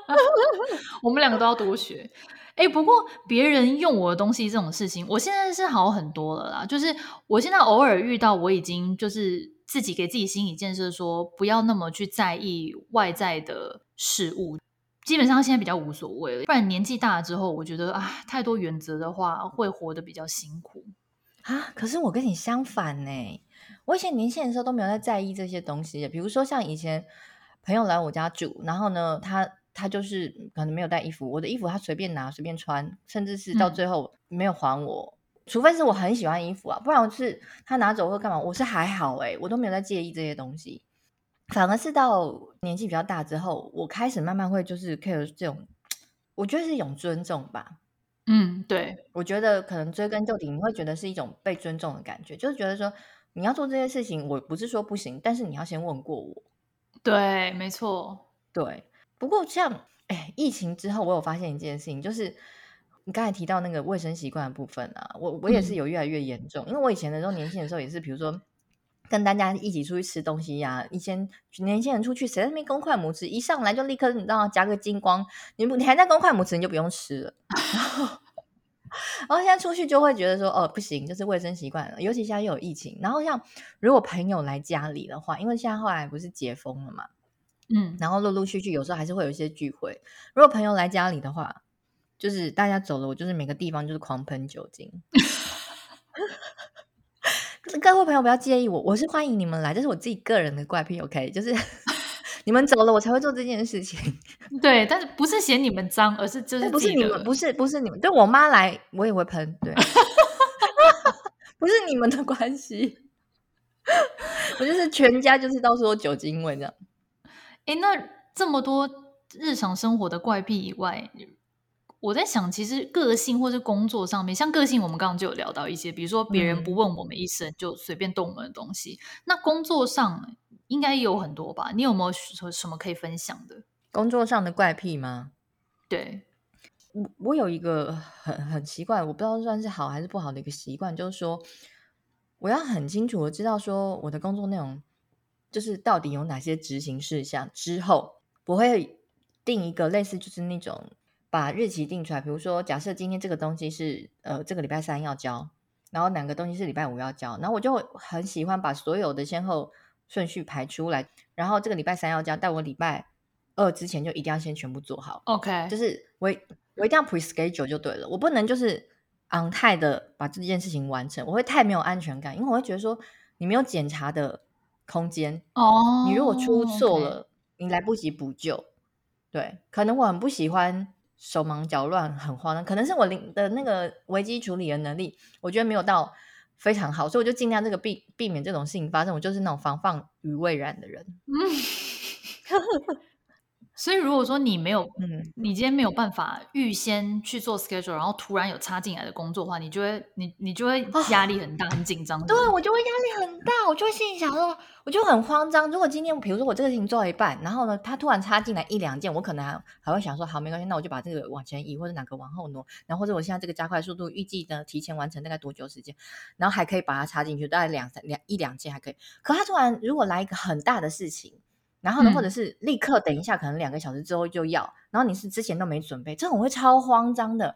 S1: 我们两个都要多学，哎，不过别人用我的东西这种事情，我现在是好很多了啦。就是我现在偶尔遇到，我已经就是自己给自己心理建设，说不要那么去在意外在的事物。基本上现在比较无所谓了，不然年纪大了之后，我觉得啊，太多原则的话会活得比较辛苦
S2: 啊。可是我跟你相反呢，我以前年轻的时候都没有在在意这些东西，比如说像以前朋友来我家住，然后呢，他。他就是可能没有带衣服，我的衣服他随便拿随便穿，甚至是到最后没有还我，嗯、除非是我很喜欢衣服啊，不然我是他拿走或干嘛，我是还好诶、欸，我都没有在介意这些东西。反而是到年纪比较大之后，我开始慢慢会就是 care 这种，我觉得是一种尊重吧。
S1: 嗯，对，
S2: 我觉得可能追根究底，你会觉得是一种被尊重的感觉，就是觉得说你要做这些事情，我不是说不行，但是你要先问过我。
S1: 对，没错，
S2: 对。不过像哎，疫情之后，我有发现一件事情，就是你刚才提到那个卫生习惯的部分啊，我我也是有越来越严重。嗯、因为我以前的时候，年轻的时候也是，比如说跟大家一起出去吃东西呀、啊，以前年轻人出去谁在那边公筷母匙，一上来就立刻你知道夹个金光，你不你还在公筷母匙，你就不用吃了。然后，现在出去就会觉得说哦不行，就是卫生习惯了，尤其现在又有疫情。然后像如果朋友来家里的话，因为现在后来不是解封了嘛。嗯，然后陆陆续续有时候还是会有一些聚会。如果朋友来家里的话，就是大家走了，我就是每个地方就是狂喷酒精。各位朋友不要介意我，我是欢迎你们来，这是我自己个人的怪癖。OK，就是你们走了，我才会做这件事情。
S1: 对，但是不是嫌你们脏，而是就是
S2: 不是你们，不是不是你们，对我妈来我也会喷。对，不是你们的关系，我就是全家就是到处都酒精味这样。
S1: 哎，那这么多日常生活的怪癖以外，我在想，其实个性或是工作上面，像个性，我们刚刚就有聊到一些，比如说别人不问我们一声就随便动我们的东西。嗯、那工作上应该有很多吧？你有没有什什么可以分享的？
S2: 工作上的怪癖吗？
S1: 对，
S2: 我我有一个很很奇怪，我不知道算是好还是不好的一个习惯，就是说，我要很清楚的知道说我的工作内容就是到底有哪些执行事项，之后我会定一个类似就是那种把日期定出来，比如说假设今天这个东西是呃这个礼拜三要交，然后哪个东西是礼拜五要交，然后我就很喜欢把所有的先后顺序排出来，然后这个礼拜三要交，但我礼拜二之前就一定要先全部做好。
S1: OK，
S2: 就是我我一定要 pre schedule 就对了，我不能就是昂泰的把这件事情完成，我会太没有安全感，因为我会觉得说你没有检查的空间
S1: 哦，oh,
S2: 你如果出错了，okay. 你来不及补救。对，可能我很不喜欢手忙脚乱、很慌张，可能是我的那个危机处理的能力，我觉得没有到。非常好，所以我就尽量这个避避免这种事情发生。我就是那种防范于未然的人。
S1: 所以如果说你没有，嗯，你今天没有办法预先去做 schedule，然后突然有插进来的工作的话，你就会，你你就会压力很大，哦、很紧张。
S2: 对，我就会压力很大，我就会心里想说。我就很慌张。如果今天，比如说我这个事情做到一半，然后呢，他突然插进来一两件，我可能还还会想说，好，没关系，那我就把这个往前移，或者哪个往后挪，然后或者我现在这个加快速度，预计呢提前完成大概多久时间，然后还可以把它插进去，大概两三两一两件还可以。可他突然如果来一个很大的事情，然后呢，嗯、或者是立刻等一下，可能两个小时之后就要，然后你是之前都没准备，这种我会超慌张的，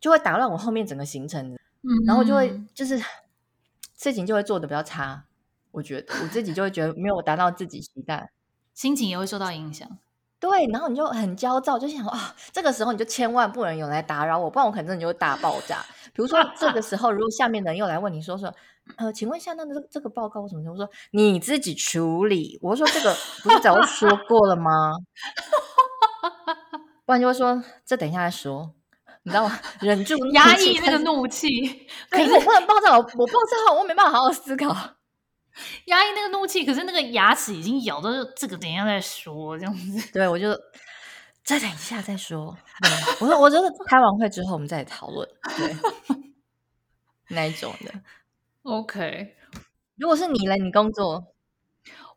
S2: 就会打乱我后面整个行程，嗯，然后就会就是 事情就会做的比较差。我觉得我自己就会觉得没有达到自己期待，
S1: 心情也会受到影响。
S2: 对，然后你就很焦躁，就想啊，这个时候你就千万不能有人来打扰我，不然我可能真的就会大爆炸。比如说这个时候，如果下面的人又来问你说说，呃，请问一下，那这这个报告什么？我说你自己处理。我说这个 不是早就说过了吗？不然就会说这等一下再说，你知道吗？忍住
S1: 压抑那个怒气，
S2: 可是我不能爆炸，我爆炸后我没办法好好思考。
S1: 压抑那个怒气，可是那个牙齿已经咬到，这个等一下再说这样子。
S2: 对，我就再等一下再说。我说，我觉得开完会之后我们再讨论。对，那一种的。
S1: OK，
S2: 如果是你来，你工作，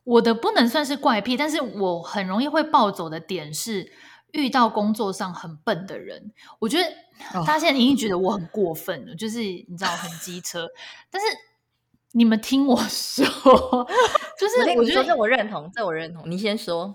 S1: 我的不能算是怪癖，但是我很容易会暴走的点是遇到工作上很笨的人。我觉得大家现在已经觉得我很过分就是你知道很机车，但是。你们听我说，就是我觉得
S2: 这我认同，这我认同。你先说，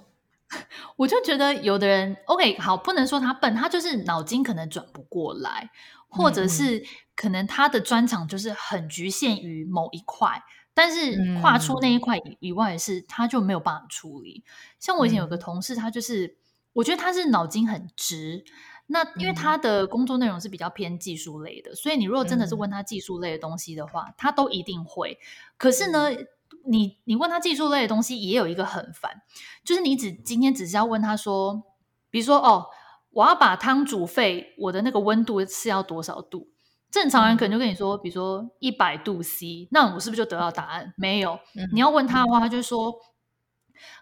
S1: 我就觉得有的人，OK，好，不能说他笨，他就是脑筋可能转不过来，或者是可能他的专长就是很局限于某一块，但是跨出那一块以外的事，他就没有办法处理。像我以前有个同事，他就是，我觉得他是脑筋很直。那因为他的工作内容是比较偏技术类的，嗯、所以你如果真的是问他技术类的东西的话，嗯、他都一定会。可是呢，嗯、你你问他技术类的东西，也有一个很烦，就是你只今天只是要问他说，比如说哦，我要把汤煮沸，我的那个温度是要多少度？正常人可能就跟你说，比如说一百度 C，那我是不是就得到答案？没有，嗯、你要问他的话，他就说。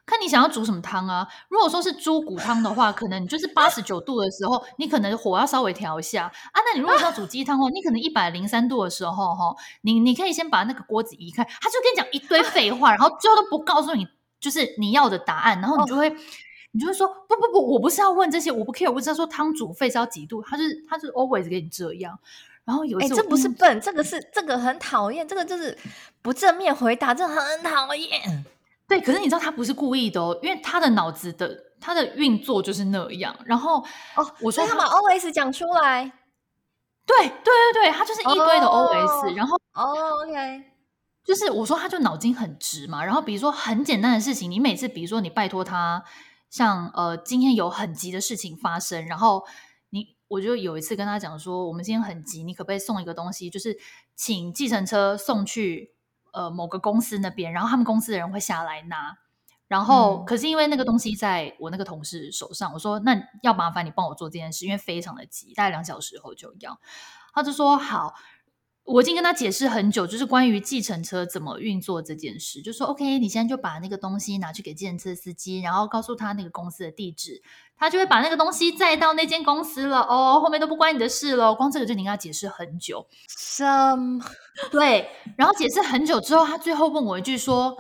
S1: 看你想要煮什么汤啊？如果说是猪骨汤的话，可能你就是八十九度的时候，你可能火要稍微调一下啊。那你如果是要煮鸡汤的话，你可能一百零三度的时候，哈，你你可以先把那个锅子移开。他就跟你讲一堆废话，然后最后都不告诉你，就是你要的答案，然后你就会，你就会说不不不，我不是要问这些，我不 care，我不知道说汤煮沸是要几度，他就是他就是 always 给你这样。然后有一次，
S2: 这不是笨，这个是这个很讨厌，这个就是不正面回答，这很讨厌。
S1: 对，可是你知道他不是故意的哦，因为他的脑子的他的运作就是那样。然后
S2: 哦，我说他把 OS 讲出来，
S1: 对对对对，他就是一堆的 OS。
S2: Oh,
S1: 然后
S2: 哦，OK，
S1: 就是我说他就脑筋很直嘛。然后比如说很简单的事情，你每次比如说你拜托他，像呃今天有很急的事情发生，然后你我就有一次跟他讲说，我们今天很急，你可不可以送一个东西，就是请计程车送去。呃，某个公司那边，然后他们公司的人会下来拿，然后、嗯、可是因为那个东西在我那个同事手上，我说那要麻烦你帮我做这件事，因为非常的急，大概两小时后就要。他就说好，我已经跟他解释很久，就是关于计程车怎么运作这件事，就说 OK，你现在就把那个东西拿去给计程车司机，然后告诉他那个公司的地址，他就会把那个东西载到那间公司了。哦，后面都不关你的事了，光这个就你跟他解释很久。
S2: 什
S1: 对，然后解释很久之后，他最后问我一句说：“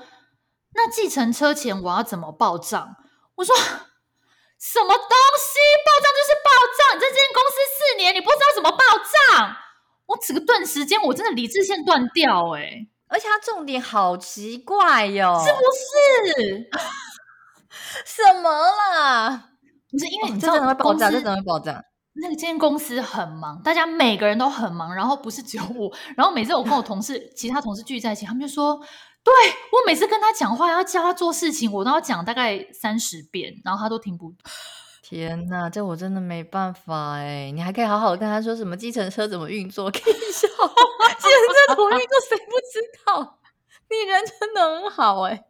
S1: 那计程车钱我要怎么报账？”我说：“什么东西？报账就是报账！你在这间公司四年，你不知道怎么报账？”我整个段时间，我真的理智线断掉。哎，
S2: 而且他重点好奇怪哟、哦，
S1: 是不是？
S2: 什么啦？
S1: 不是因为你
S2: 这真的会爆炸，这真的会爆炸。
S1: 那个间公司很忙，大家每个人都很忙，然后不是只有我。然后每次我跟我同事、其他同事聚在一起，他们就说：“对，我每次跟他讲话，要教他做事情，我都要讲大概三十遍，然后他都听不懂。”
S2: 天哪，这我真的没办法哎！你还可以好好跟他说什么计程车怎么运作，可以笑。计程车怎么运作，谁不知道？你人真的很好哎，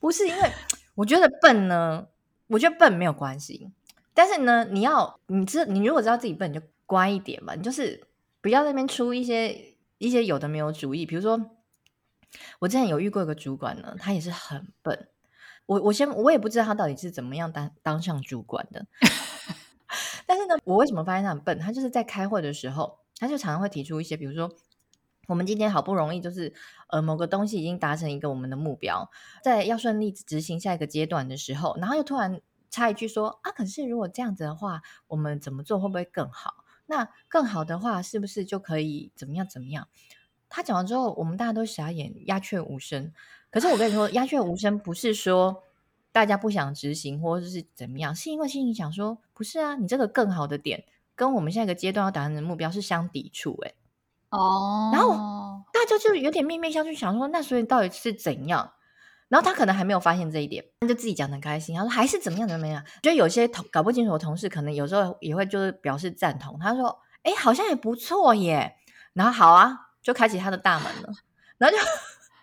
S2: 不是因为我觉得笨呢，我觉得笨没有关系。但是呢，你要你知你如果知道自己笨，你就乖一点嘛。你就是不要那边出一些一些有的没有主意。比如说，我之前有遇过一个主管呢，他也是很笨。我我先我也不知道他到底是怎么样当当上主管的。但是呢，我为什么发现他很笨？他就是在开会的时候，他就常常会提出一些，比如说，我们今天好不容易就是呃某个东西已经达成一个我们的目标，在要顺利执行下一个阶段的时候，然后又突然。插一句说啊，可是如果这样子的话，我们怎么做会不会更好？那更好的话，是不是就可以怎么样怎么样？他讲完之后，我们大家都傻眼，鸦雀无声。可是我跟你说，鸦雀无声不是说大家不想执行或者是怎么样，是因为心里想说，不是啊，你这个更好的点跟我们下一个阶段要达成的目标是相抵触哎。哦，然后大家就有点面面相觑，想说，那所以到底是怎样？然后他可能还没有发现这一点，他就自己讲得很开心。他说还是怎么样怎么样。就有些同搞不清楚的同事，可能有时候也会就是表示赞同。他说：“哎，好像也不错耶。”然后好啊，就开启他的大门了。然后就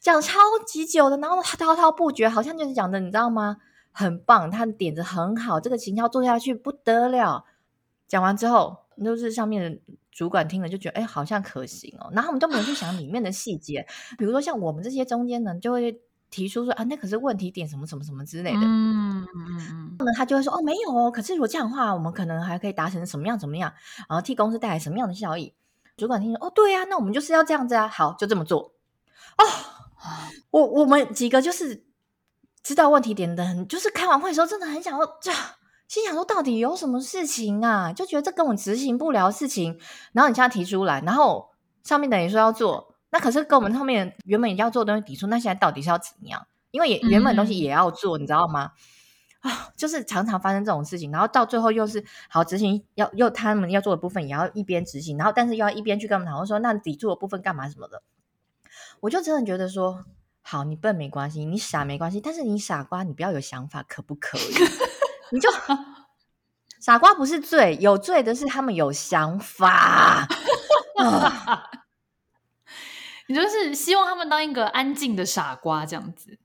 S2: 讲超级久的，然后他滔滔不绝，好像就是讲的，你知道吗？很棒，他的点子很好，这个行销做下去不得了。讲完之后，就是上面的主管听了就觉得，哎，好像可行哦。然后我们都没有去想里面的细节，比如说像我们这些中间人就会。提出说啊，那可是问题点什么什么什么之类的，嗯嗯嗯，那么他就会说哦，没有哦，可是如果这样的话，我们可能还可以达成什么样怎么样，然后替公司带来什么样的效益。主管听说哦，对呀、啊，那我们就是要这样子啊，好，就这么做。哦，我我们几个就是知道问题点的很，就是开完会的时候真的很想要，这心想说到底有什么事情啊，就觉得这跟我执行不了事情，然后你现在提出来，然后上面等于说要做。那可是跟我们后面原本要做的东西抵触，那现在到底是要怎样？因为也原本东西也要做，你知道吗？啊，就是常常发生这种事情，然后到最后又是好执行，要又他们要做的部分也要一边执行，然后但是又要一边去跟他们讨论说，那抵触的部分干嘛什么的。我就真的觉得说，好，你笨没关系，你傻没关系，但是你傻瓜，你不要有想法，可不可以？你就傻瓜不是罪，有罪的是他们有想法。啊
S1: 你就是希望他们当一个安静的傻瓜这样子，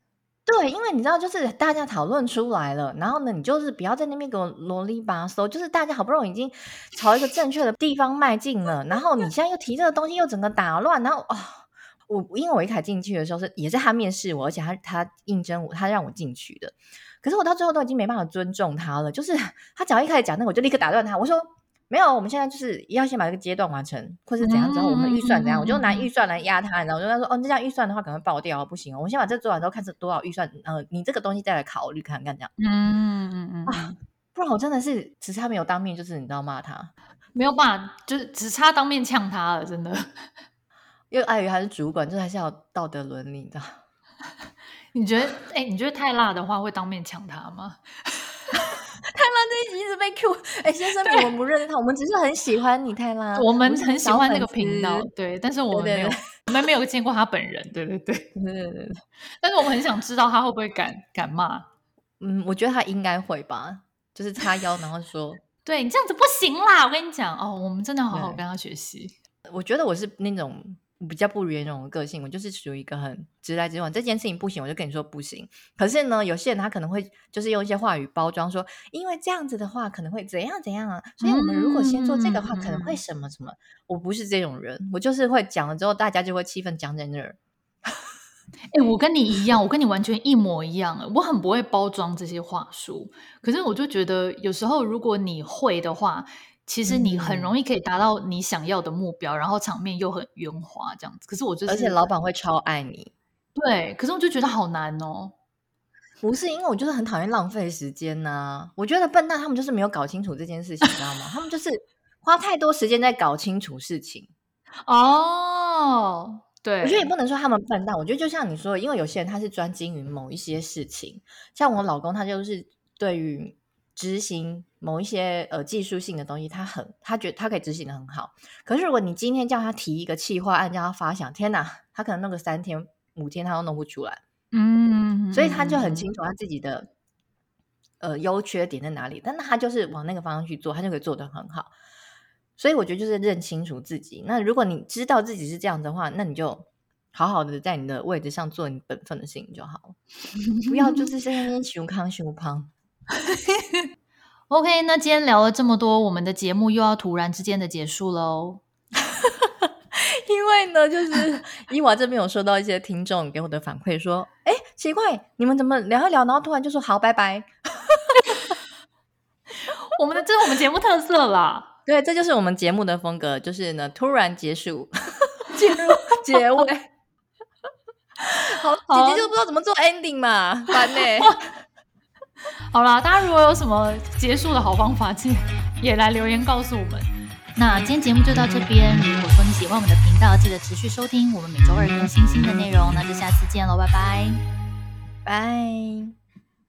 S2: 对，因为你知道，就是大家讨论出来了，然后呢，你就是不要在那边给我啰里吧嗦，就是大家好不容易已经朝一个正确的地方迈进了，然后你现在又提这个东西，又整个打乱，然后啊、哦，我因为我一开始进去的时候是也是他面试我，而且他他应征我，他让我进去的，可是我到最后都已经没办法尊重他了，就是 他只要一开始讲那个，我就立刻打断他，我说。没有，我们现在就是要先把这个阶段完成，或是怎样之后，我们预算怎样，我就拿预算来压他，然后我就跟他说：“哦，这样预算的话可能会爆掉，不行哦。我们先把这做完之后，看是多少预算，呃，你这个东西再来考虑看看这样。”嗯嗯嗯啊，不然我真的是只差没有当面，就是你知道骂他，
S1: 没有办法，就是只差当面呛他了，真的。
S2: 因为碍于他是主管，就是还是要道德伦理的。
S1: 你觉得？哎、欸，你觉得太辣的话会当面抢他吗？
S2: 太辣这一集一直被 Q，哎，先生，我们不认识他，我们只是很喜欢你，太辣，
S1: 我们很喜欢那个频道，对，但是我们没有，我们没有见过他本人，对对对，对对对，但是我们很想知道他会不会敢敢骂，
S2: 嗯，我觉得他应该会吧，就是叉腰，然后说，
S1: 对你这样子不行啦，我跟你讲哦，我们真的要好好跟他学习，
S2: 我觉得我是那种。比较不圆融的个性，我就是属于一个很直来直往。这件事情不行，我就跟你说不行。可是呢，有些人他可能会就是用一些话语包装说，因为这样子的话可能会怎样怎样啊。所以我们如果先做这个的话，嗯、可能会什么什么。我不是这种人，我就是会讲了之后，大家就会气氛僵在那儿。
S1: 哎、欸，我跟你一样，我跟你完全一模一样。我很不会包装这些话术，可是我就觉得有时候如果你会的话。其实你很容易可以达到你想要的目标，嗯、然后场面又很圆滑这样子。可是我就是，
S2: 而且老板会超爱你。
S1: 对，可是我就觉得好难哦。
S2: 不是，因为我就是很讨厌浪费时间呐、啊。我觉得笨蛋他们就是没有搞清楚这件事情，你知道吗？他们就是花太多时间在搞清楚事情。
S1: 哦，对，
S2: 我觉得也不能说他们笨蛋。我觉得就像你说的，因为有些人他是专精于某一些事情，像我老公，他就是对于执行某一些呃技术性的东西，他很他觉得他可以执行的很好。可是如果你今天叫他提一个企划案，叫他发想，天哪，他可能弄个三天五天他都弄不出来。嗯，所以他就很清楚他自己的呃优缺点在哪里，但他就是往那个方向去做，他就可以做得很好。所以我觉得就是认清楚自己。那如果你知道自己是这样的话，那你就好好的在你的位置上做你本分的事情就好了，不要就是在那边 熊康熊胖。
S1: OK，那今天聊了这么多，我们的节目又要突然之间的结束喽。
S2: 因为呢，就是 伊娃这边有收到一些听众给我的反馈，说：“哎，奇怪，你们怎么聊一聊，然后突然就说好，拜拜。”
S1: 我们的这是我们节目特色啦。
S2: 对，这就是我们节目的风格，就是呢，突然结束，进入结尾。好，好，姐姐就不知道怎么做 ending 嘛，烦呢、欸。
S1: 好啦，大家如果有什么结束的好方法，请也来留言告诉我们。那今天节目就到这边。如果说你喜欢我们的频道，记得持续收听，我们每周二更新新的内容。那就下次见喽，拜拜，
S2: 拜。